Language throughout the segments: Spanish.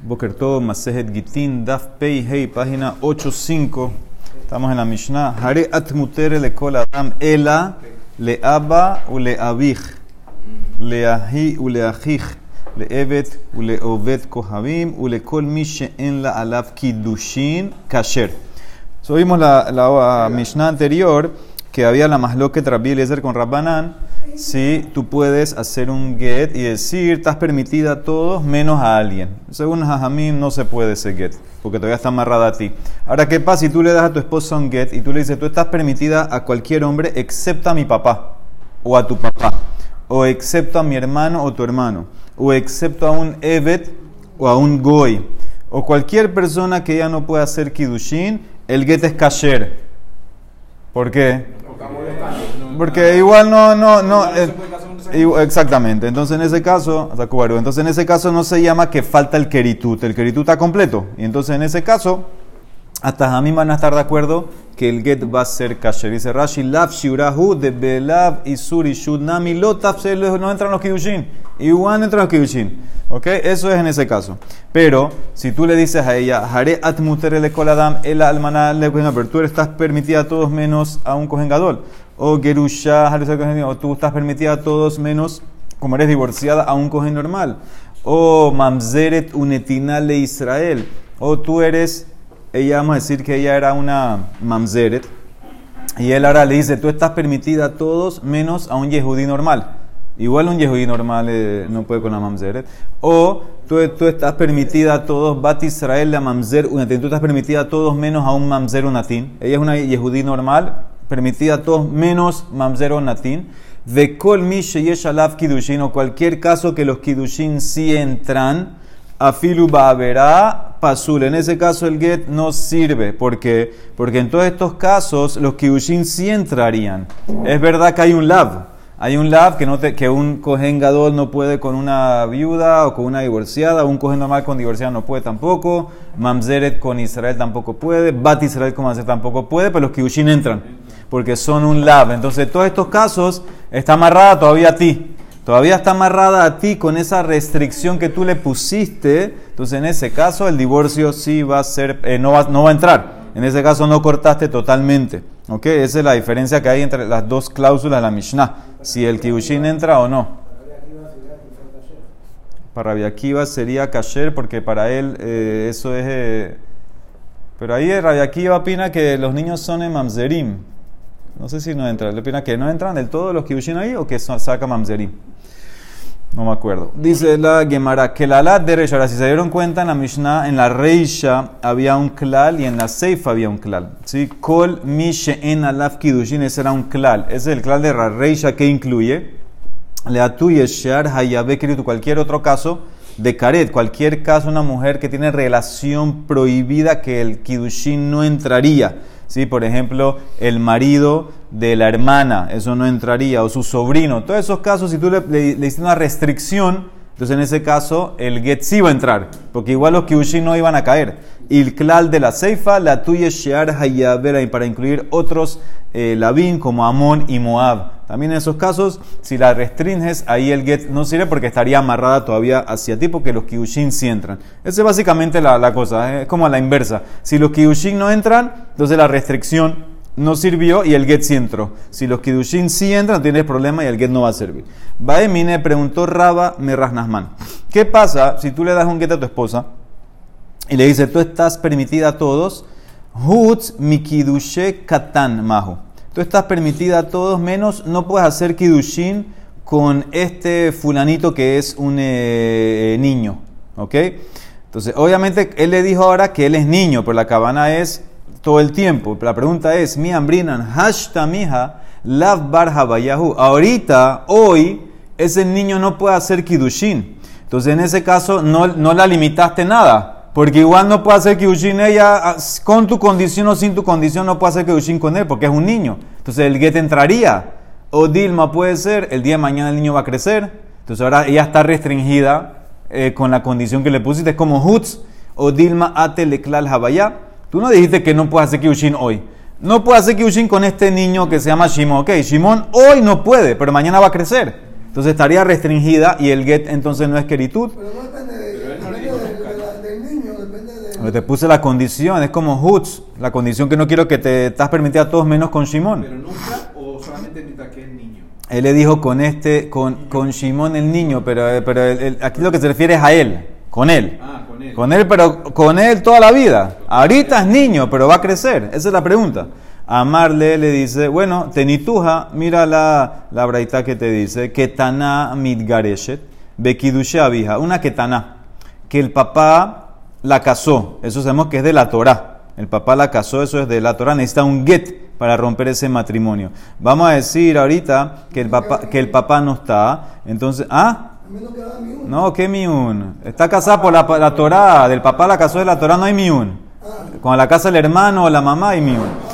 Boker Tov, Masejet Gitin, Daf Pei Hei, página 85. Estamos en la Mishnah. Hare at mutere le kol adam ela le aba u le abich, le ahi u le achich, le evet u le ovet kohavim u le kol mi she'en la alav kiddushin kasher. So, vimos la, la Mishnah anterior que había la masloket Rabbi Eliezer con Rabbanan si tú puedes hacer un get y decir, estás permitida a todos menos a alguien. Según Jajamim no se puede ese get, porque todavía está amarrada a ti. Ahora, ¿qué pasa si tú le das a tu esposa un get y tú le dices, tú estás permitida a cualquier hombre excepto a mi papá o a tu papá, o excepto a mi hermano o tu hermano, o excepto a un Evet o a un Goy, o cualquier persona que ya no pueda hacer Kiddushin, el get es kasher. ¿Por qué? Porque igual no, no, no. eh, exactamente. Entonces en ese caso, entonces en ese caso no se llama que falta el keritut. El keritut está completo. Y entonces en ese caso, hasta a mí van a estar de acuerdo que el get va a ser kasher. Dice Rashi, lav shiurahu de belav isuri shudnami lotaf no entran los kidushin. Igual entran los kidushin. ¿Ok? Eso es en ese caso. Pero si tú le dices a ella, Hare at mutere le koladam el almaná le pero tú estás permitida a todos menos a un cojengador. O gerusha, o tú estás permitida a todos menos, como eres divorciada, a un cojen normal. O mamzeret unetinale Israel. O tú eres, ella vamos a decir que ella era una mamzeret. Y él ahora le dice, tú estás permitida a todos menos a un yehudí normal. Igual un yehudí normal eh, no puede con la mamzeret. O tú, tú estás permitida a todos, bat Israel la mamzer unatin. Tú estás permitida a todos menos a un mamzer unatin. Ella es una yehudí normal, permitida a todos menos mamzer unatin. De kol mi sheyesh alav kidushin, o cualquier caso que los kidushin sí entran, afilu ba'averá pasul. En ese caso el get no sirve. ¿Por qué? Porque en todos estos casos los kidushin sí entrarían. Es verdad que hay un lav. Hay un lav que, no te- que un cohen gadol no puede con una viuda o con una divorciada, un cohen normal con divorciada no puede tampoco, mamzeret con Israel tampoco puede, bat Israel con mamzeret tampoco puede, pero los kidushin entran, porque son un lav. Entonces, todos estos casos está amarrada todavía a ti. Todavía está amarrada a ti con esa restricción que tú le pusiste. Entonces, en ese caso, el divorcio sí va a ser, eh, no, va, no va a entrar. En ese caso, no cortaste totalmente. ¿Ok? Esa es la diferencia que hay entre las dos cláusulas de la Mishnah. Si el Kiddushin entra o no. Para Rabbi Akiva sería kasher porque para él eh, eso es... eh, pero ahí Rabbi Akiva opina que los niños son en mamzerim. No sé si no entran. ¿Le opina que no entran del todo los Kiddushin ahí o que saca mamzerim? No me acuerdo. Dice la Gemara que la lat de Reisha. Ahora, si se dieron cuenta, en la Mishnah, en la Reisha había un klal y en la Seifa había un klal. ¿Sí? Kol mi she'en alaf kidushin, ese era un klal. Ese es el klal de la Reisha que incluye Leatu yeshar hayabe kiritu, cualquier otro caso de karet, cualquier caso una mujer que tiene relación prohibida que el kidushin no entraría. ¿Sí? Por ejemplo, el marido de la hermana, eso no entraría, o su sobrino. Todos esos casos, si tú le, le, le hiciste una restricción, entonces en ese caso el get sí va a entrar, porque igual los kidushin no iban a caer. Y el klal de la seifa, la tuya shear hayabera, y para incluir otros eh, como Amón y Moab. También en esos casos, si la restringes, ahí el get no sirve porque estaría amarrada todavía hacia ti, porque los kiushin sí entran. Esa es básicamente la, la cosa, ¿eh? es como la inversa. Si los kiushin no entran, entonces la restricción no sirvió y el get sí entró. Si los kidushin sí entran, tienes problema y el get no va a servir. Baemine preguntó Raba Merrasnasman. ¿Qué pasa si tú le das un get a tu esposa y le dices, tú estás permitida a todos? Hutz mikidushe katan mahu. Tú estás permitida a todos, menos no puedes hacer kidushin con este fulanito que es un eh, niño. ¿Ok? Entonces, obviamente, él le dijo ahora que él es niño, pero la cabana es todo el tiempo. La pregunta es, mi ambrinan, hashta mija, lav bar. Ahorita, hoy, ese niño no puede hacer kidushin. Entonces, en ese caso, no, no la limitaste nada. Porque igual no puede hacer kidushin ella ah, con tu condición o sin tu condición, no puede hacer kidushin con él porque es un niño. Entonces, el get entraría. O Dilma puede ser, el día de mañana el niño va a crecer. Entonces, ahora ella está restringida eh, con la condición que le pusiste. Es como Hutz o Dilma ate leklal habaya. Tú no dijiste que no puedes hacer kidushin hoy. No puedes hacer kidushin con este niño que se llama Shimon. Ok, Shimon hoy no puede, pero mañana va a crecer. Entonces estaría restringida y el get entonces no es queritud. Pero no depende de- depende del- del depende de. Te puse la condición, es como Hutz, la condición que no quiero que te estás permitida a todos menos con Shimon. Pero nunca o solamente mientras que es niño. Él le dijo con este, con, con Shimon el niño, pero, eh, pero el- el- aquí lo que se refiere es a él, con él. Ah, con él. Con él, pero con él toda la vida. Ahorita es niño, pero va a crecer. Esa es la pregunta. Amarle le dice, bueno, tenituja, mira la, la braita que te dice, ketana mitgareshet, bekidushe abija, una ketana, que el papá la casó, eso sabemos que es de la Torah. El papá la casó, eso es de la Torah, necesita un get para romper ese matrimonio. Vamos a decir ahorita que el papá, que el papá no está, entonces, ¿ah? No ¿qué miun? Está casada por la, la Torah, del papá la casó de la Torah, no hay miun. Cuando la casa el hermano o la mamá hay miun.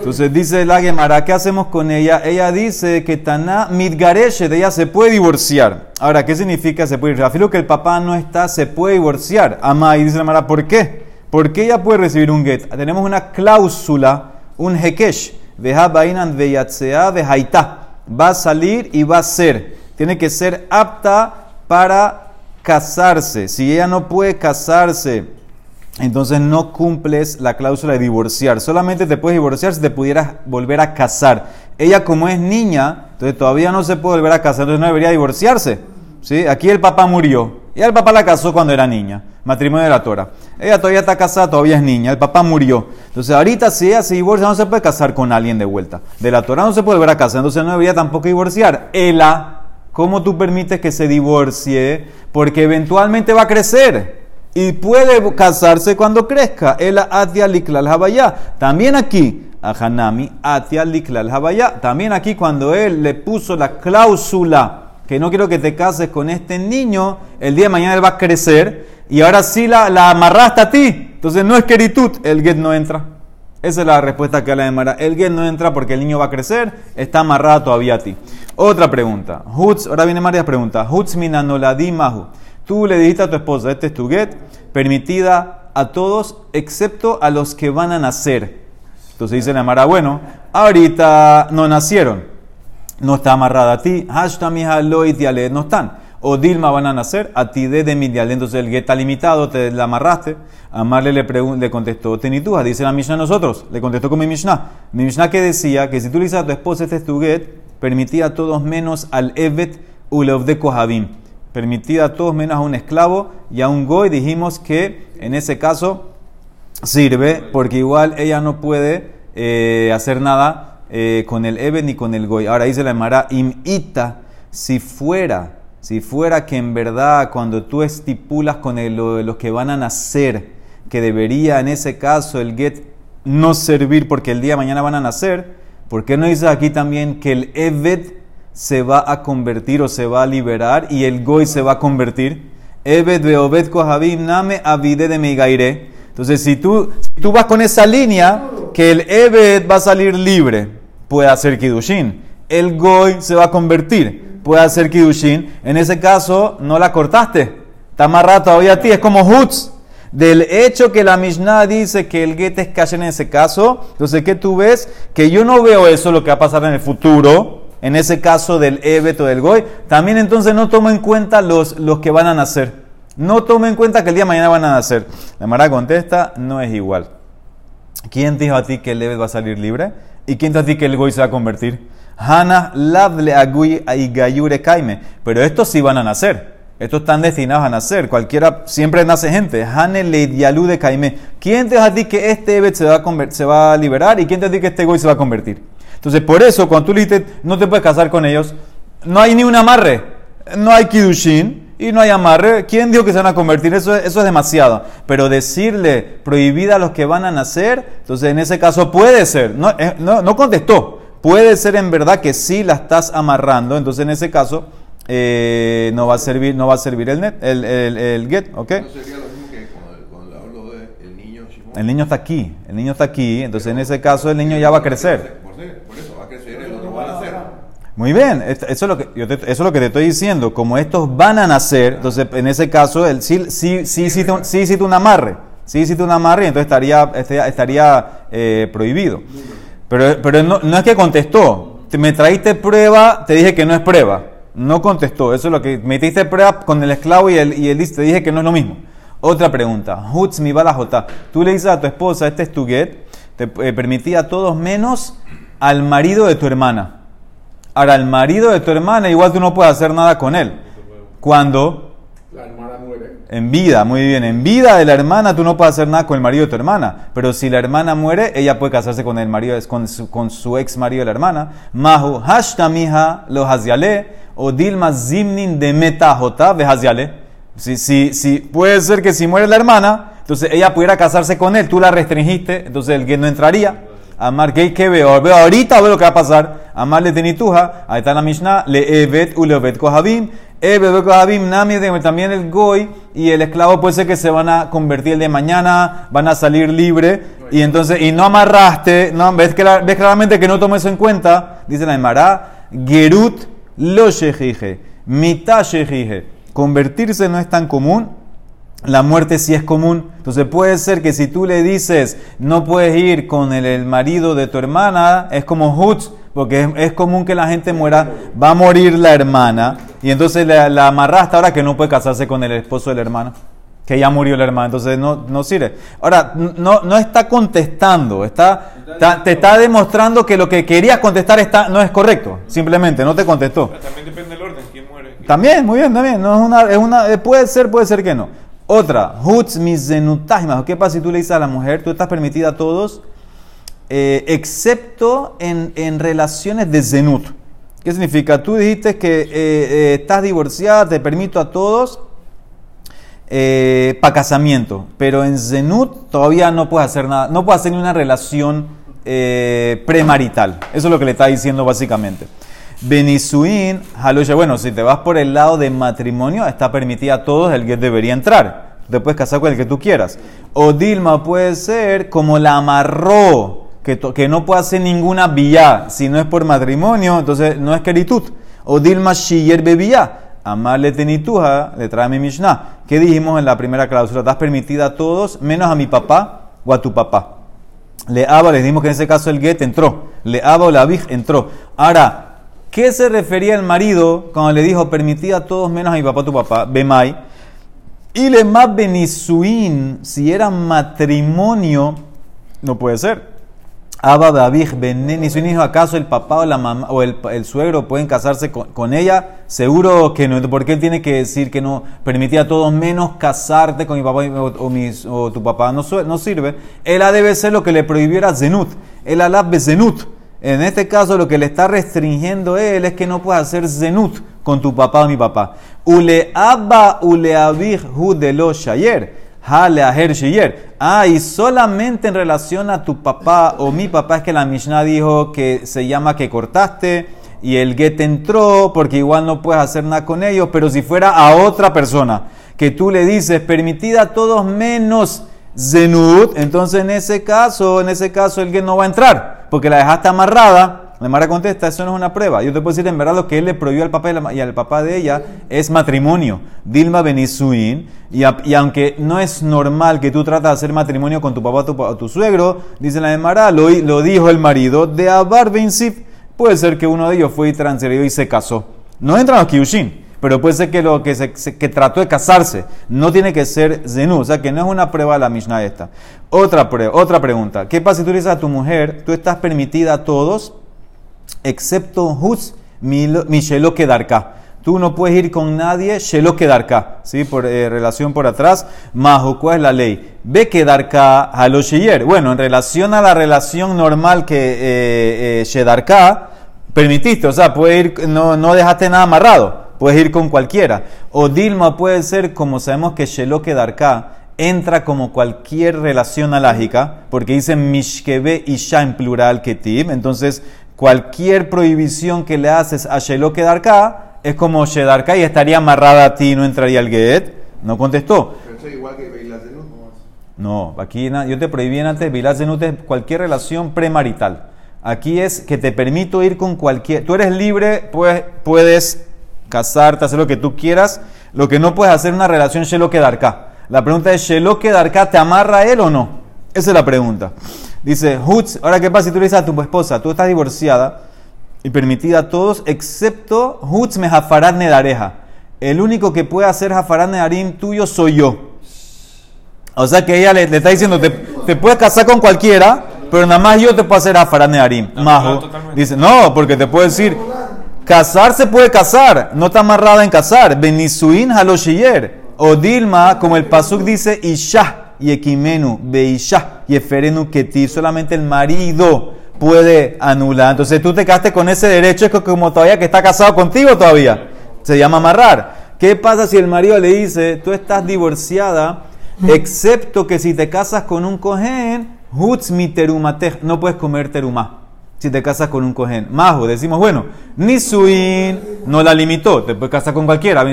Entonces dice la Gemara, ¿qué hacemos con ella? Ella dice que Taná Midgareshe, de ella se puede divorciar. Ahora, ¿qué significa se puede divorciar? Afilo que el papá no está, se puede divorciar. Ama, y dice la Gemara, ¿por qué? Porque ella puede recibir un get. Tenemos una cláusula, un hekesh, veja bainan veyatsea vejaita. Va a salir y va a ser. Tiene que ser apta para casarse. Si ella no puede casarse, entonces no cumples la cláusula de divorciar. Solamente te puedes divorciar si te pudieras volver a casar. Ella como es niña, entonces todavía no se puede volver a casar, entonces no debería divorciarse. ¿Sí? Aquí el papá murió. Y el papá la casó cuando era niña. Matrimonio de la Tora. Ella todavía está casada, todavía es niña. El papá murió. Entonces ahorita si ella se divorcia no se puede casar con alguien de vuelta. De la Torah no se puede volver a casar, entonces no debería tampoco divorciar. Ella, ¿cómo tú permites que se divorcie? Porque eventualmente va a crecer. Y puede casarse cuando crezca. Ela atia liklal. También aquí, a Hanami, atia liklal. También aquí cuando él le puso la cláusula que no quiero que te cases con este niño, el día de mañana él va a crecer y ahora sí la, la amarraste a ti. Entonces no es queritud, el get no entra. Esa es la respuesta que la demara. El get no entra porque el niño va a crecer, está amarrado todavía a ti. Otra pregunta. Hutz, ahora vienen varias preguntas. Hutz minanoladi mahu. Tú le dijiste a tu esposa, este es tu get, permitida a todos excepto a los que van a nacer. Entonces dice la Mara, bueno, ahorita no nacieron, no está amarrada a ti, hashtag no están. O Dilma van a nacer, a ti de de Midiale, entonces el get está limitado, te la amarraste. Amarle le, le contestó, tenituja, dice la Mishnah a nosotros, le contestó con mi Mishnah. Mi Mishnah que decía que si tú le dices a tu esposa, este es tu get, permitía a todos menos al Evet Ulev de Kohabim. Permitía a todos menos a un esclavo y a un goy. Dijimos que en ese caso sirve porque igual ella no puede eh, hacer nada eh, con el Eben ni con el Goy. Ahora dice la Emara, imita, si fuera, si fuera que en verdad cuando tú estipulas con el- lo- los que van a nacer, que debería en ese caso el get no servir porque el día de mañana van a nacer, ¿por qué no dices aquí también que el Evet se va a convertir o se va a liberar y el Goy se va a convertir? Evet beobed kohabim name avide de migaire. Entonces, si tú, si tú vas con esa línea, que el Evet va a salir libre, puede hacer Kidushin. El Goy se va a convertir, puede hacer Kidushin. En ese caso, no la cortaste. Está amarrada todavía a ti. Es como Hutz. Del hecho que la Mishnah dice que el get es en ese caso, entonces, ¿qué tú ves? Que yo no veo eso lo que va a pasar en el futuro, en ese caso del Evet o del Goy. También entonces no tomo en cuenta los, los que van a nacer. No tomo en cuenta que el día de mañana van a nacer. La Mara contesta, no es igual. ¿Quién te dijo a ti que el Evet va a salir libre? ¿Y quién te dijo a ti que el Goy se va a convertir? Hana lavle agui aigayure kaime. Pero estos sí van a nacer. Estos están destinados a nacer. Cualquiera, siempre nace gente. Hane le de kaime. ¿Quién te dijo a ti que este Evet se va, a se va a liberar? ¿Y quién te dijo que este Goy se va a convertir? Entonces, por eso, cuando tú le dices, no te puedes casar con ellos, no hay ni un amarre. No hay kidushin y no hay amarre. ¿Quién dijo que se van a convertir? Eso, es- eso es demasiado. Pero decirle prohibida a los que van a nacer, entonces en ese caso puede ser. No, eh, no, no contestó. Puede ser en verdad que sí la estás amarrando. Entonces en ese caso eh, no va a servir, no va a servir el, net, el, el, el get, ¿ok? El niño está aquí. El niño está aquí. Entonces en ese caso el niño ya va a crecer. Por, eso va a crecer, el otro va a nacer. Muy bien, eso es, lo que, yo te- eso es lo que te estoy diciendo. Como estos van a nacer, entonces en ese caso, él sí, sí, sí, hiciste un, sí hiciste un amarre. Sí hiciste un amarre y entonces estaría, estaría, estaría, eh, prohibido. Pero, pero no, no es que contestó. Te- Me traíste prueba, te dije que no es prueba. No contestó. Eso es lo que metiste prueba con el esclavo y él, y dice, te dije que no es lo mismo. Otra pregunta. Hutz mi balajota. Tú le dices a tu esposa, este es tu get, te eh, permitía a todos menos al marido de tu hermana. Ahora, el marido de tu hermana, igual tú no puedes hacer nada con él. Cuando La hermana muere. en vida, muy bien, en vida de la hermana tú no puedes hacer nada con el marido de tu hermana. Pero si la hermana muere, ella puede casarse con el marido, con su, con su ex marido de la hermana. Mahu hashtamiha lo o dilma zimnin de metajota. Si, si, si, puede ser que si muere la hermana, entonces ella pudiera casarse con él, tú la restringiste, entonces el que no entraría. Amar que que veo, veo ahorita veo lo que va a pasar. Amar le tenituja, ahí está la Mishnah, le evet u le evet kohabim, evet kohabim nami también el goy y el esclavo puede ser que se van a convertir el de mañana, van a salir libre. Y entonces y no amarraste, no ves que ves claramente que no tomes eso en cuenta, dice la Emara, gerut lo shejije, mitad shejije. Convertirse no es tan común, la muerte sí es común. Entonces puede ser que si tú le dices no puedes ir con el, el marido de tu hermana, es como Hutz, porque es, es, común que la gente muera, va a morir la hermana, y entonces la, la amarraste ahora que no puede casarse con el esposo de la hermana, que ya murió la hermana, entonces no, no sirve. Ahora, no, no está contestando, está, está, te está demostrando que lo que querías contestar está, no es correcto, simplemente no te contestó. También depende del orden, quién muere. También, muy bien, también. No es una, es una, puede ser, puede ser que no. Otra, hutz. ¿Qué pasa si tú le dices a la mujer, tú estás permitida a todos, eh, excepto en, en, relaciones de zenut? ¿Qué significa? Tú dijiste que eh, eh, estás divorciada, te permito a todos para casamiento, pero en zenut todavía no puedes hacer nada, no puedes hacer ni una relación premarital. Eso es lo que le está diciendo básicamente. Benisuin, Halusha. Bueno, si te vas por el lado de matrimonio, está permitida a todos, el que debería entrar. Te puedes casar con el que tú quieras. O Dilma puede ser como la amarró, que, que no puede hacer ninguna vía. Si no es por matrimonio, entonces no es queritud. O Dilma Shiyer bebía. Amarle tenituja, le trae mi Mishnah. ¿Qué dijimos en la primera cláusula? Estás permitida a todos, menos a mi papá o a tu papá. Le Aba, les dijimos que en ese caso el get entró. Le Aba o la Big entró. Ahora, ¿Qué se refería el marido cuando le dijo permitida a todos menos a mi papá, tu papá, Bemai? Y le más benisuin, si era matrimonio, no puede ser. Abba David benisuin dijo, ¿acaso el papá o la mamá o el, el suegro pueden casarse con, con, ella? Seguro que no, porque él tiene que decir que no permitía a todos menos casarte con mi papá o, o, o tu papá, no, no, sirve. Él debe ser lo que le prohibiera Zenut, el alab Zenut. En este caso lo que le está restringiendo él es que no puedes hacer zenut con tu papá o mi papá. Ule abba ule abij hu de shayer. Hale aher shayer. Ah, y solamente en relación a tu papá o mi papá es que la Mishnah dijo que se llama que cortaste y el get entró porque igual no puedes hacer nada con ellos, pero si fuera a otra persona que tú le dices permitida a todos menos zenut, entonces en ese caso, en ese caso el get no va a entrar porque la dejaste amarrada. La Mara contesta, eso no es una prueba. Yo te puedo decir en verdad lo que él le prohibió al papá y al papá de ella es matrimonio. Dilma Benisuin. Y, aunque no es normal que tú tratas de hacer matrimonio con tu papá o tu, suegro, dice la Mara, lo, lo, dijo el marido de Abar Bensif. Puede ser que uno de ellos fue transferido y se casó. No entran los Kyushin, pero puede ser que lo que, se, trató de casarse no tiene que ser zenú, o sea que no es una prueba la Mishnah esta. Otra, otra pregunta, ¿qué pasa si tú le dices a tu mujer, tú estás permitida a todos, excepto Huz, Michelo Kedarka? Tú no puedes ir con nadie, Shelo Kedarka, ¿sí? Por eh, relación por atrás, Majo, ¿cuál es la ley? Ve Kedarka Halosheyer. Bueno, en relación a la relación normal que eh, eh, Shedarka, permitiste, o sea, puede ir, no, no dejaste nada amarrado puedes ir con cualquiera. O Dilma puede ser, como sabemos que Sheloke Darka entra como cualquier relación alágica, porque dice Mishkebe Isha en plural Ketiv. Entonces, cualquier prohibición que le haces a Sheloke Darka es como Shedarka y estaría amarrada a ti, no entraría al Get. No contestó. Pero eso es igual que Beilat Zenut. No, aquí yo te prohibí antes, Beilat Zenut es cualquier relación premarital. Aquí es que te permito ir con cualquier. Tú eres libre, pues puedes casarte, hacer lo que tú quieras. Lo que no puedes hacer una relación Shelo Kedarka. La pregunta es, ¿Shelo Kedarka te amarra a él o no? Esa es la pregunta. Dice, Hutz, ahora qué pasa si tú le dices a tu esposa, tú estás divorciada y permitida a todos, excepto Hutz me jafarad nedareja. El único que puede hacer jafarad nedarim tuyo soy yo. O sea que ella le, le está diciendo, te, te puedes casar con cualquiera, pero nada más yo te puedo hacer afaranearim. Majo. totalmente. Dice, no, porque te puedo decir, casar se puede casar, no está amarrada en casar. Benisuin haloshiyer. O Dilma, como el pasuk dice, Isha y Ekimenu, Beisha y Eferenu Ketiv. Solamente el marido puede anular. Entonces tú te quedaste con ese derecho, es como todavía que está casado contigo todavía. Se llama amarrar. ¿Qué pasa si el marido le dice, tú estás divorciada, excepto que si te casas con un cohen, hutz mi terumatej, no puedes comer terumá. Si te casas con un cohen. Majo, decimos, bueno, Nisuin no la limitó, te puedes casar con cualquiera.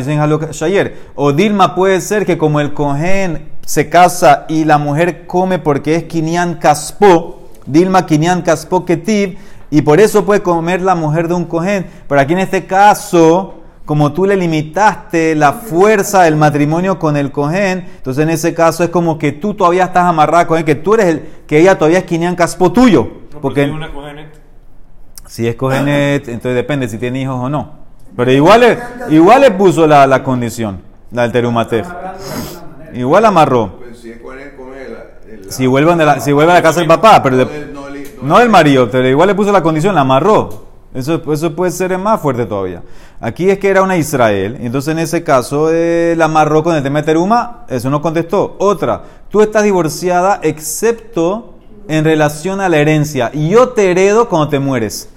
O Dilma puede ser que como el cohen se casa y la mujer come porque es Kinyan Kaspo, Dilma Kinyan Kaspo Ketiv, y por eso puede comer la mujer de un cohen. Pero aquí en este caso, como tú le limitaste la fuerza del matrimonio con el cohen, entonces en ese caso es como que tú todavía estás amarrada con él, que tú eres el, que ella todavía es Kinyan Kaspo tuyo. No, Porque. Si es cogenet, entonces depende si tiene hijos o no. Pero igual le, igual le puso la, la condición, la del terumatej. Igual amarró. Pues, si es vuelven de la, si vuelve a la casa del papá, pero el- no el marido, pero igual le puso la condición, la amarró. Eso, eso puede ser más fuerte todavía. Aquí es que era una Israel, entonces en ese caso eh, la amarró con el tema de teruma, eso no contestó. Otra, tú estás divorciada excepto en relación a la herencia. Y yo te heredo cuando te mueres.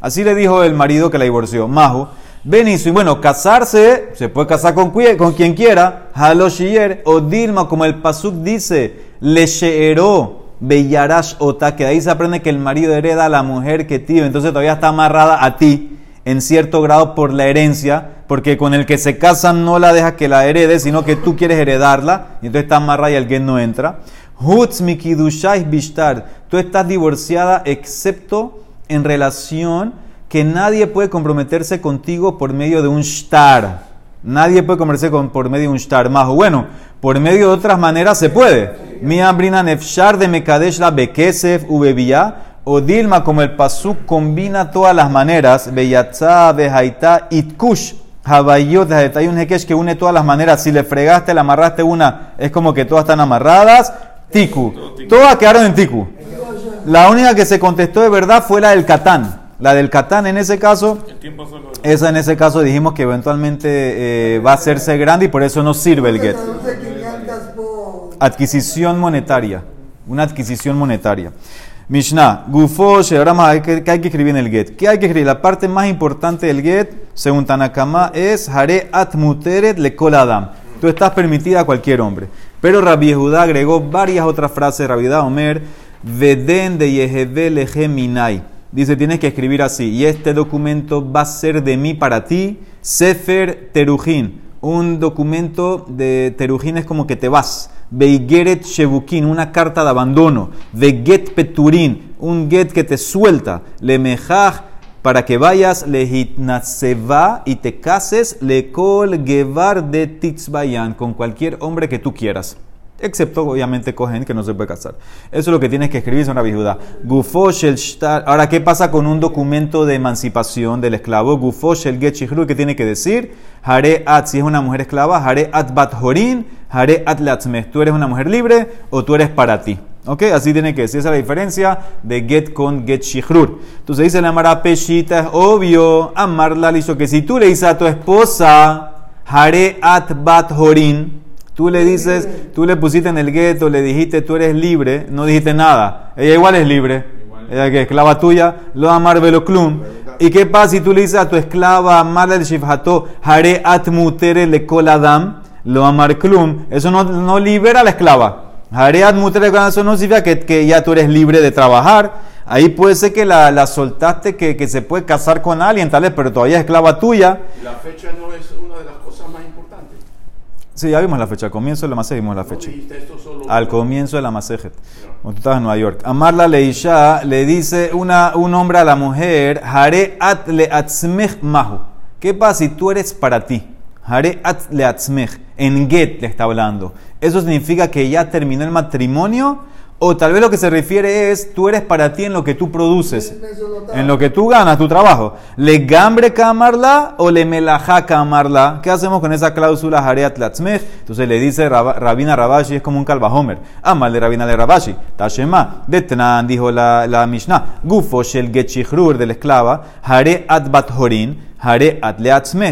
Así le dijo el marido que la divorció. Mahu. Benizo. Y bueno, casarse, se puede casar con, con quien quiera. Haloshiyer o Dilma, como el Pasuk dice, le sheeró beyarash ota, que de ahí se aprende que el marido hereda a la mujer que tiene. Entonces todavía está amarrada a ti en cierto grado por la herencia, porque con el que se casa no la deja que la herede, sino que tú quieres heredarla, y entonces está amarrada y que no entra. Hutz mikidushai bishtar, tú estás divorciada excepto en relación que nadie puede comprometerse contigo por medio de un shtar. Nadie puede comprometerse con, por medio de un shtar. Más bueno, por medio de otras maneras se puede. Mi ambrina nefshar de mekadesh la bekesef ubevía. O Dilma, como el pasuk combina todas las maneras. Beyatza, behaita, itkush. Habayot, hay un hekesh que une todas las maneras. Si le fregaste, le amarraste una, es como que todas están amarradas. Tiku. Todas quedaron en tiku. La única que se contestó de verdad fue la del Catán. La del Catán en ese caso, esa en ese caso dijimos que eventualmente eh, va a hacerse grande y por eso no sirve el get. Traduce 500 por... Adquisición monetaria. Una adquisición monetaria. Mishnah, Gufo, ahora más, ¿qué, hay que escribir en el get? ¿Qué hay que escribir? La parte más importante del get, según Tanakama, es Hare atmuteret le Adam. Tú estás permitida a cualquier hombre. Pero Rabbi Yehuda agregó varias otras frases. Rabbi Omer, Veden de Yeheve leje minai. Dice, tienes que escribir así. Y este documento va a ser de mí para ti. Sefer Terujin. Un documento de Terujin es como que te vas. Beigeret Shebukin, una carta de abandono. De Get Peturin, un get que te suelta. Lemejaj, para que vayas, lehitnatseva y te cases, lekol gevar de titzbayan, con cualquier hombre que tú quieras. Excepto, obviamente, Cohen, que no se puede casar. Eso es lo que tienes que escribir, es una viuda. Ahora, ¿qué pasa con un documento de emancipación del esclavo? Gufo shel get shihru, ¿qué tiene que decir? Hare at, si es una mujer esclava, hare at bat horin, hare at. Tú eres una mujer libre o tú eres para ti. ¿Ok? Así tiene que decir. Esa es la diferencia de get con get shihrur. Entonces dice la Mara Peshita, es obvio, amarla hizo que si tú le dices a tu esposa, hare at bat horin, Tú le dices, tú le pusiste en el gueto, le dijiste tú eres libre, no dijiste nada. Ella igual es libre. Ella que es esclava tuya, lo amar veloclum. ¿Y qué pasa si tú le dices a tu esclava, amar el shifhato, hare at mutere le adam, lo amar klum? Eso no, no libera a la esclava. Hare at mutere le eso no significa que, que ya tú eres libre de trabajar. Ahí puede ser que la, la soltaste, que, que se puede casar con alguien, tal vez, pero todavía es esclava tuya. La fecha no es una de las cosas más importantes. Sí, ya vimos la fecha. Al comienzo de la masejet vimos la fecha. Al comienzo de la masejet. Cuando tú estabas en Nueva York. Amarla Leisha le dice una, un hombre a la mujer, Hare at le atzmech mahu. ¿Qué pasa si tú eres para ti? Hare at le atzmech. En get le está hablando. ¿Eso significa que ya terminó el matrimonio O tal vez lo que se refiere es, tú eres para ti en lo que tú produces. En lo que tú ganas, tu trabajo. ¿Le gambre camarla o le melajá camarla? ¿Qué hacemos con esa cláusula hareat latzmech? Entonces le dice Rab- Rabina Rabashi, es como un calvajomer. Amal de Rabina de Rabashi. Tashema. Detnan, dijo la, la Mishnah. Gufo shel getchichrur de la esclava. Hare at bat horin. Hare at.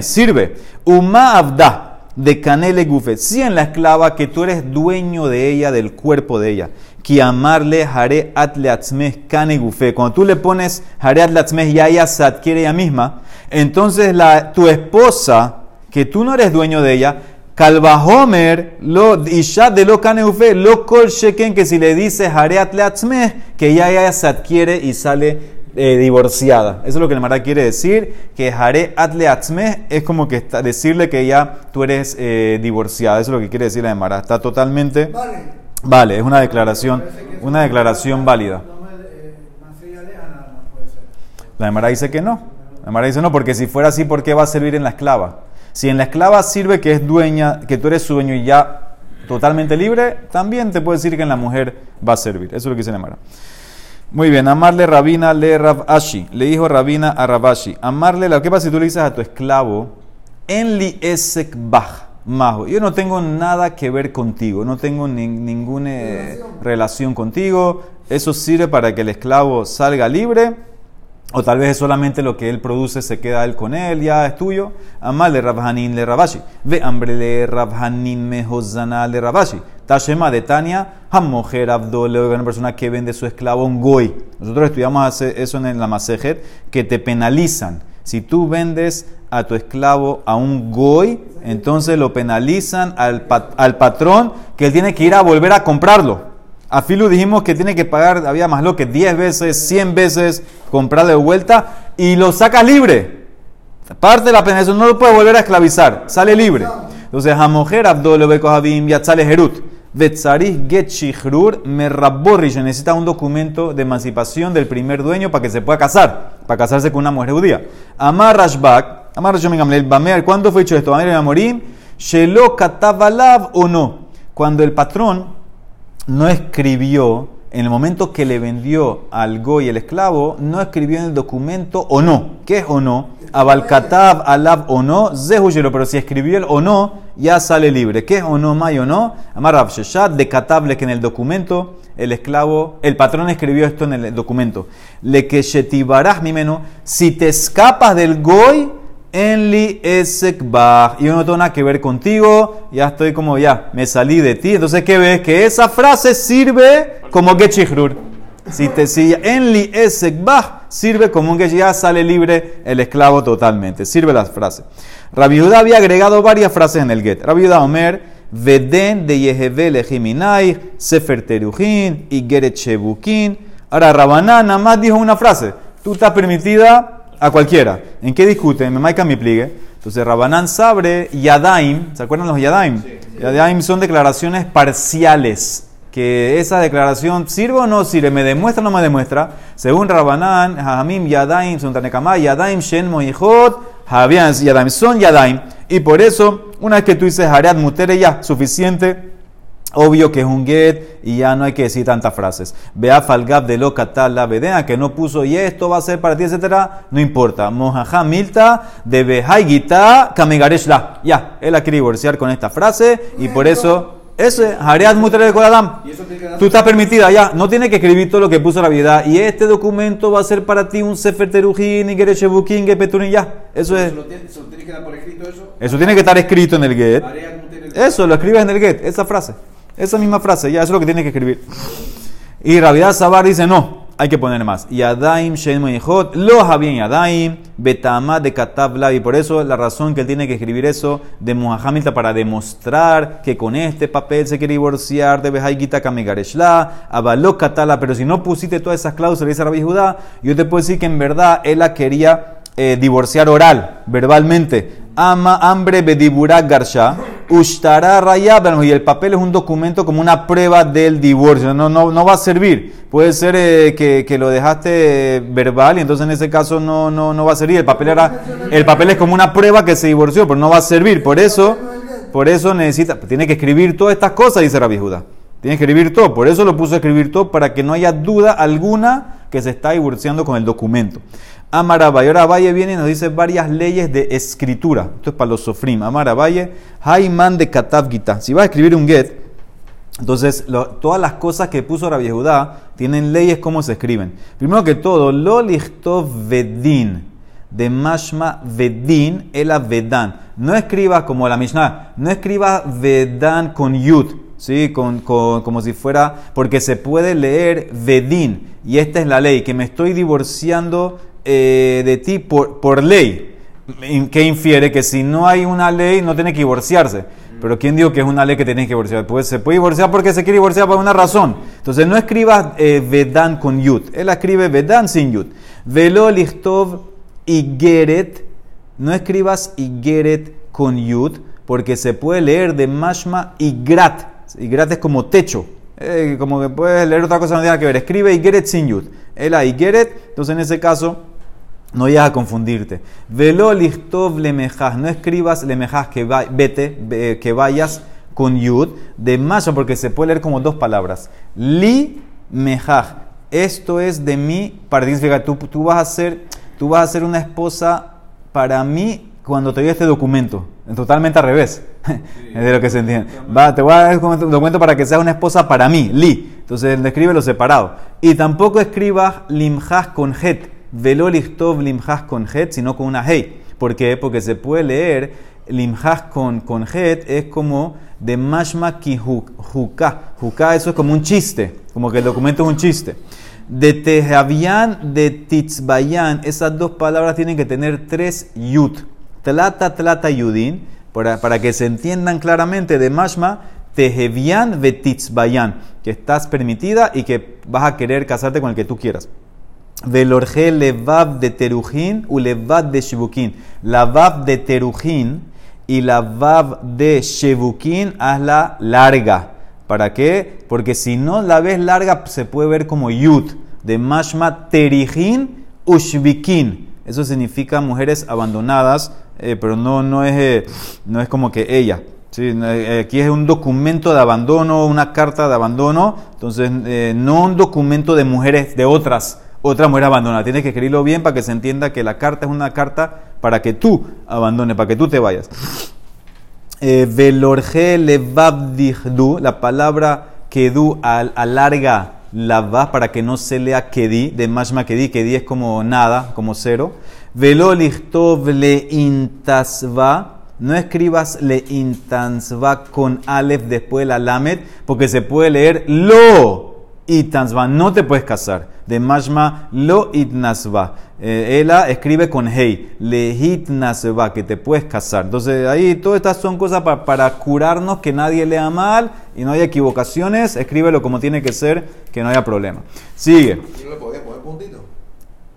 Sirve. Uma avda de canele gufe, si en la esclava que tú eres dueño de ella, del cuerpo de ella, que amarle jare atleatzmeh cane gufe, cuando tú le pones jare atleatzmeh ya ella se adquiere ella misma, entonces tu esposa, que tú no eres dueño de ella, Calvahomer, lo isha de lo cane gufe, lo kol sheken, que si le dice jare atleatzmeh, que ya ella se adquiere y sale eh, divorciada. Eso es lo que el Mara quiere decir, que Jare Atle Atzmeh es como que está, decirle que ya tú eres eh, divorciada. Eso es lo que quiere decir la Mara. Está totalmente... Vale. Vale, es una declaración, una declaración válida. La Emara dice que no. La Emara dice no, porque si fuera así, ¿por qué va a servir en la esclava? Si en la esclava sirve que es dueña, que tú eres su dueño y ya totalmente libre, también te puede decir que en la mujer va a servir. Eso es lo que dice la Emara. Muy bien, amarle Rabina le Rav Ashi. Le dijo Rabina a Rabashi. Amarle, lo que pasa si tú le dices a tu esclavo, en li esek baj, majo. Yo no tengo nada que ver contigo, no tengo ni- ninguna eh, Relación. contigo. Eso sirve para que el esclavo salga libre. O tal vez es solamente lo que él produce, se queda él con él, ya es tuyo. Amal le Rabhanin le Rabashi. Ve hambre le Rabhanin mehozana le Rabashi. Tashema de Tania, mujer abdole, una persona que vende su esclavo un goy. Nosotros estudiamos eso en la Masejet, que te penalizan. Si tú vendes a tu esclavo a un goy, entonces lo penalizan al, al patrón que él tiene que ir a volver a comprarlo. A Filu dijimos que tiene que pagar, había más lo que 10 veces, 100 veces, comprarle de vuelta y lo sacas libre. Parte de la pena, eso no lo puede volver a esclavizar, sale libre. Entonces, a mujer Abdolo Bekohabim Yatzale Herut. Vetzarih Get Shichrur Merraborrish. Necesita un documento de emancipación del primer dueño para que se pueda casar, para casarse con una mujer judía. Amar Rashbak, Amar Rashbak Bamer, ¿cuándo fue hecho esto? Amar Amorim, Shelo Katabalav o no. Cuando el patrón no escribió, en el momento que le vendió al goy el esclavo, no escribió en el documento o no. ¿Qué es o no? Abalkatab, alab o no, zehuyelo, pero si escribió el o no, ya sale libre. ¿Qué o no, may o no? Amar Sheshat, de catable que en el documento el esclavo, el patrón escribió esto en el documento. Le que shetibarás mi menú, si te escapas del goy, en li esek bach. Yo no tengo nada que ver contigo, ya estoy como ya, me salí de ti. Entonces, ¿qué ves? Que esa frase sirve como gechishrur. Si te si en li esek bach, sirve como un que ya sale libre el esclavo totalmente. Sirve la frase. Rabbi Judá había agregado varias frases en el get. Rabbi Judá Omer, Veden de Yeheve Lejiminai, Sefer Terujin y Geret Shebukin. Ahora, Rabaná nada más dijo una frase. Tú estás permitida a cualquiera. ¿En qué discuten? Me marca mi pliegue. Entonces, Rabanán Sabre, Yadaim, ¿se acuerdan los Yadaim? Yadaim son declaraciones parciales. Que esa declaración sirve o no sirve, me demuestra o no me demuestra. Según Rabanán, Hamim Yadaim, son Tanekamá, Yadaim, Shen Moijot, Javian Yadaim, son Yadaim. Y por eso, una vez que tú dices Hareat Mutere, ya, suficiente. Obvio que es un get y ya no hay que decir tantas frases. Vea falgab de lo la vedea que no puso y esto va a ser para ti, etcétera. No importa. Mojaja milta de behaigita kamegareshla. Ya, él la quiere divorciar con esta frase y por eso. Eso es Hareat Mutere de eso dar- Tú estás permitida ya. No tiene que escribir todo lo que puso la vida. Y este documento va a ser para ti un Sefer Terujin, y Gereshebukin, Gepeturin, ya. Eso es. ¿Se lo tiene, que por escrito eso? Eso tiene que estar escrito en el get. Eso lo escribes en el get, esa frase. Esa misma frase, ya, eso es lo que tienes que escribir. Y Rabiad Sabar dice, no, hay que poner más. Yadaim, Shen Moyejot, lo Habien Yadaim, Betama de Katab Lav. Y por eso la razón que él tiene que escribir eso de Muhammad para demostrar que con este papel se quiere divorciar de Behaigita Kamigareshla, Abalok Katala. Pero si no pusiste todas esas cláusulas, dice Rabbi Judá, yo te puedo decir que en verdad él la quería eh, divorciar oral, verbalmente. Ama hambre bedibura garsha, ushtara raya, y el papel es un documento como una prueba del divorcio, no, no, no va a servir. Puede ser eh, que, que lo dejaste verbal y entonces en ese caso no, no, no va a servir. El papel, era, el papel es como una prueba que se divorció, pero no va a servir. Por eso, por eso necesita, tiene que escribir todas estas cosas, dice Rabbi Judá. Tienes que escribir todo. Por eso lo puso a escribir todo, para que no haya duda alguna que se está divorciando con el documento. Amarabay. Ahora Valle viene y nos dice varias leyes de escritura. Esto es para los sofrim. Amarabay. Haiman de Katav Gita. Si vas a escribir un get, entonces todas las cosas que puso Rabbi Judá tienen leyes cómo se escriben. Primero que todo, lo lichtov vedin. De mashma vedin ela vedan. No escribas como la Mishnah. No escribas vedan con yud. ¿sí? Con- como si fuera, porque se puede leer vedin, y esta es la ley, que me estoy divorciando eh, de ti por, por ley, que infiere que si no hay una ley no tiene que divorciarse. Pero ¿quién dijo que es una ley que tiene que divorciar? Pues se puede divorciar porque se quiere divorciar por una razón. Entonces no escribas eh, con yud, él escribe vedan sin yud. Velo lichtov igeret, no escribas igeret con yud, porque se puede leer de mashma igrat. Igrat es como techo. Eh, como que puedes leer otra cosa, no tiene nada que ver. Escribe igeret sin yud. El igeret, entonces en ese caso no vayas a confundirte. Velo lichtov lemejaj. No escribas lemejaj que va- vete, ve- que vayas con yud de mashma, porque se puede leer como dos palabras. Li mejaj. Esto es de mí para ti. Significa, Tú, tú vas a ser, tú vas a ser una esposa para mí cuando te doy este documento. Totalmente al revés. es de lo que se entiende. Va, te voy a dar un documento para que seas una esposa para mí. Li. Entonces escribe lo separado. Y tampoco escribas limjas con het. Velo lichtov limjas con het, sino con una hey. ¿Por qué? Porque se puede leer limjas con, con het, es como de mashma ki juka. Juka, eso es como un chiste. Como que el documento es un chiste. De Tejavian, de Titzbayan, esas dos palabras tienen que tener tres yud. Tlata, tlata, yudin, para, para que se entiendan claramente de Mashma, Tejevian, de Titzbayan, que estás permitida y que vas a querer casarte con el que tú quieras. Velorje levav de terujin u levav de shibukin. La vav de terujin y la vav de shebukin, hazla larga. ¿Para qué? Porque si no la ves larga, se puede ver como yud. De mashma terijin ushbikin. Eso significa mujeres abandonadas, eh, pero no, no, es, eh, no es como que ella. Sí, eh, aquí es un documento de abandono, una carta de abandono. Entonces, no un documento de mujeres, de otras, otra mujer abandonada. Tienes que escribirlo bien para que se entienda que la carta es una carta para que tú abandones, para que tú te vayas. Eh, Velorje levabdihdu, la palabra kedu al, alarga la va para que no se lea kedi, de mashma kedi, kedi es como nada, como cero. Velo lichtov le intasva, no escribas le intasva con alef después de la lamed, porque se puede leer lo itansva, no te puedes casar. De mashma lo itnasva. Eh, ella escribe con hey, le hitnasva, que te puedes casar. Entonces ahí todas estas son cosas pa- para curarnos que nadie lea mal y no haya equivocaciones. Escríbelo como tiene que ser, que no haya problema. Sigue. ¿Y no le podía poner puntito?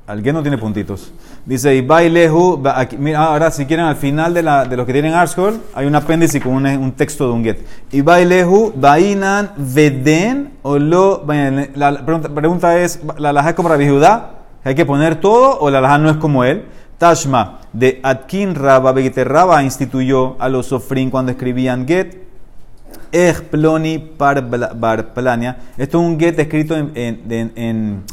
Alguien no tiene puntitos. Dice, y bailehu, mira, ahora si quieren al final de, los que tienen Artscroll, hay un apéndice con un, un texto de un get. Y bailehu, bainan, veden, o lo, la, pregunta, es, ¿la alhaja es como Rabbi Judá? ¿Hay que poner todo o la alhaja no es como él? Tashma, de Atkin Rabba, Begite Rabba instituyó a los sofrín cuando escribían get, Ej ploni par bla- bar plania. Esto es un get escrito en-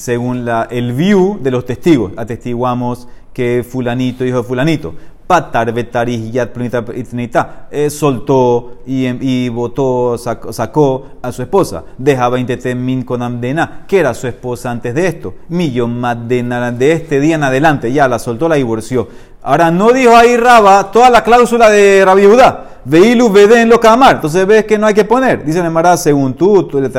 según la, el view de los testigos. Atestiguamos que fulanito, hijo de fulanito. Patar, vetarij, yat, itnita. Eh, soltó y, y votó, sacó, a su esposa. Dejaba min con amdena, que era su esposa antes de esto. Millón madena de este día en adelante. Ya la soltó, la divorció. Ahora no dijo ahí Raba toda la cláusula de Rabbi Judá. Veilu veden lo camar. Entonces ves que no hay que poner. Dice Nemara, según tú, tú le.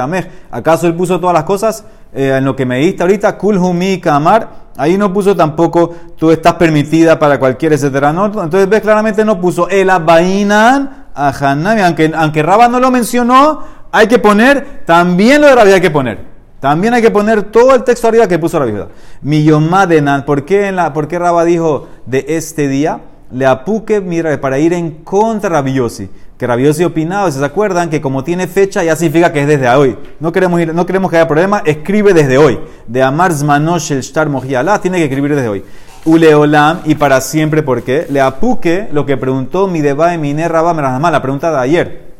¿Acaso él puso todas las cosas eh, en lo que me diste ahorita? Kulhumi kamar. Ahí no puso tampoco tú estás permitida para cualquier etcétera. No, entonces ves claramente no puso el abainan a Hanami. Aunque, aunque Raba no lo mencionó, hay que poner también lo de Rabbi hay que poner. También hay que poner todo el texto arriba que puso Rabbi Judá. Millomadenan. ¿Por qué, ¿Por qué Raba dijo de este día? Le apuque mira, para ir en contra de Rabbi Yossi. Que Rabbi Yossi opinaba, si se acuerdan, que como tiene fecha ya significa que es desde hoy. No queremos, ir, no queremos que haya problema, escribe desde hoy. De Amar Zmanosh el Shtar Mojialá, tiene que escribir desde hoy. Uleolam y para siempre, ¿por qué? Le apuque lo que preguntó mi deba Rabba Merahama, la pregunta de ayer.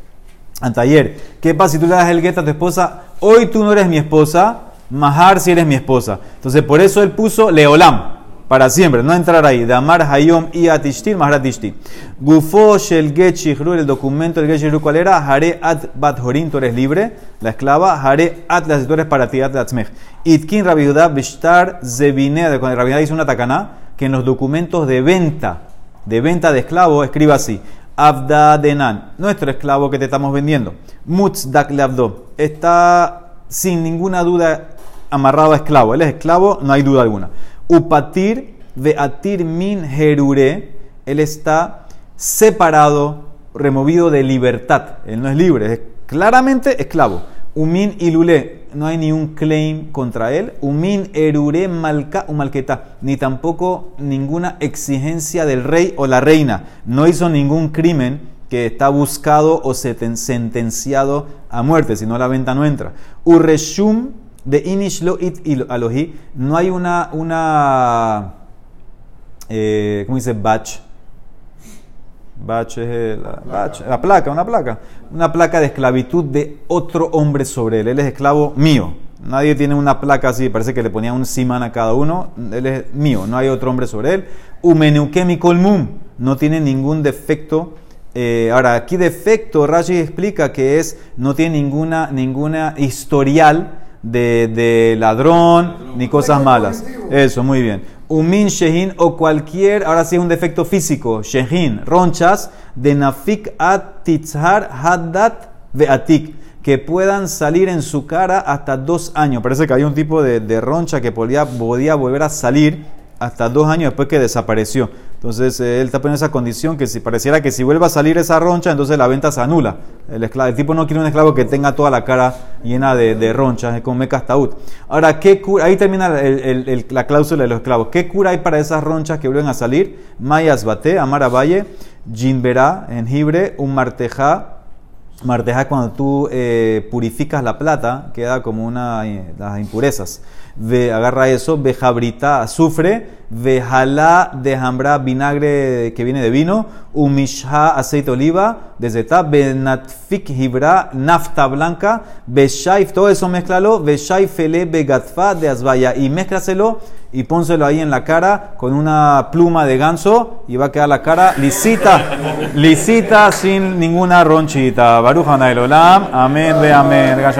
Antayer. ¿Qué pasa si tú le das el get a tu esposa? Hoy tú no eres mi esposa, Mahar si eres mi esposa. Entonces por eso él puso Leolam. Para siempre, no entrar ahí. De Amar Hayom y Atishtir, Mahar Atishti. Gufo Shel Get el documento del Get ¿cuál era? Hare At Bat Horin, tú eres libre. La esclava. Hare At, las tú para ti, At Latzmech. Itkin Rabiudá Bishtar Zebinea, cuando Rabiudá hizo una takaná, que en los documentos de venta, de venta de esclavo, escriba así. Abda Denan, nuestro esclavo que te estamos vendiendo. Mutzdak Leabdo, está sin ninguna duda amarrado a esclavo. Él es esclavo, no hay duda alguna. Upatir atir min herure, él está separado, removido de libertad. Él no es libre, es claramente esclavo. Umin ilule, no hay ni un claim contra él. Umin erure malka u malqueta, ni tampoco ninguna exigencia del rey o la reina. No hizo ningún crimen que está buscado o sentenciado a muerte, si no la venta no entra. Ureshum de Inish Lo It Alohi, no hay una, una eh, ¿cómo dice? Batch. Batch es la, la placa, una placa. Una placa de esclavitud de otro hombre sobre él. Él es esclavo mío. Nadie tiene una placa así, parece que le ponía un simán a cada uno. Él es mío, no hay otro hombre sobre él. Umeneukemi kolmum, no tiene ningún defecto. Eh, ahora, aquí defecto, Rashi explica que es, no tiene ninguna, ninguna historial de, ladrón ni cosas malas. Eso, muy bien. Umin shehin o cualquier, ahora sí es un defecto físico, shehin, ronchas de nafik at titzhar haddat veatik, que puedan salir en su cara hasta dos años. Parece que hay un tipo de, de roncha que podía, podía volver a salir hasta dos años después que desapareció. Entonces eh, él está poniendo esa condición que si pareciera que si vuelva a salir esa roncha, entonces la venta se anula. El, esclavo, el tipo no quiere un esclavo que tenga toda la cara llena de, ronchas, es como mecastaúd. Ahora, ¿qué cura? Ahí termina la cláusula de los esclavos. ¿Qué cura hay para esas ronchas que vuelven a salir? Mayas bate, Amara Valle, Jinberá, jengibre, un martejá. Marteja cuando tú eh, purificas la plata, queda como una, eh, las impurezas ve, agarra eso, jabrita azufre, jalá de jambra, vinagre que viene de vino, umishha, aceite de oliva, desde ta, benatfik hibra, nafta blanca, shaif, todo eso mezclalo, be begatfa de azvaya, y mezclaselo y pónselo ahí en la cara con una pluma de ganso y va a quedar la cara lisita, lisita sin ninguna ronchita. Baruch Olam, amén, ve amén.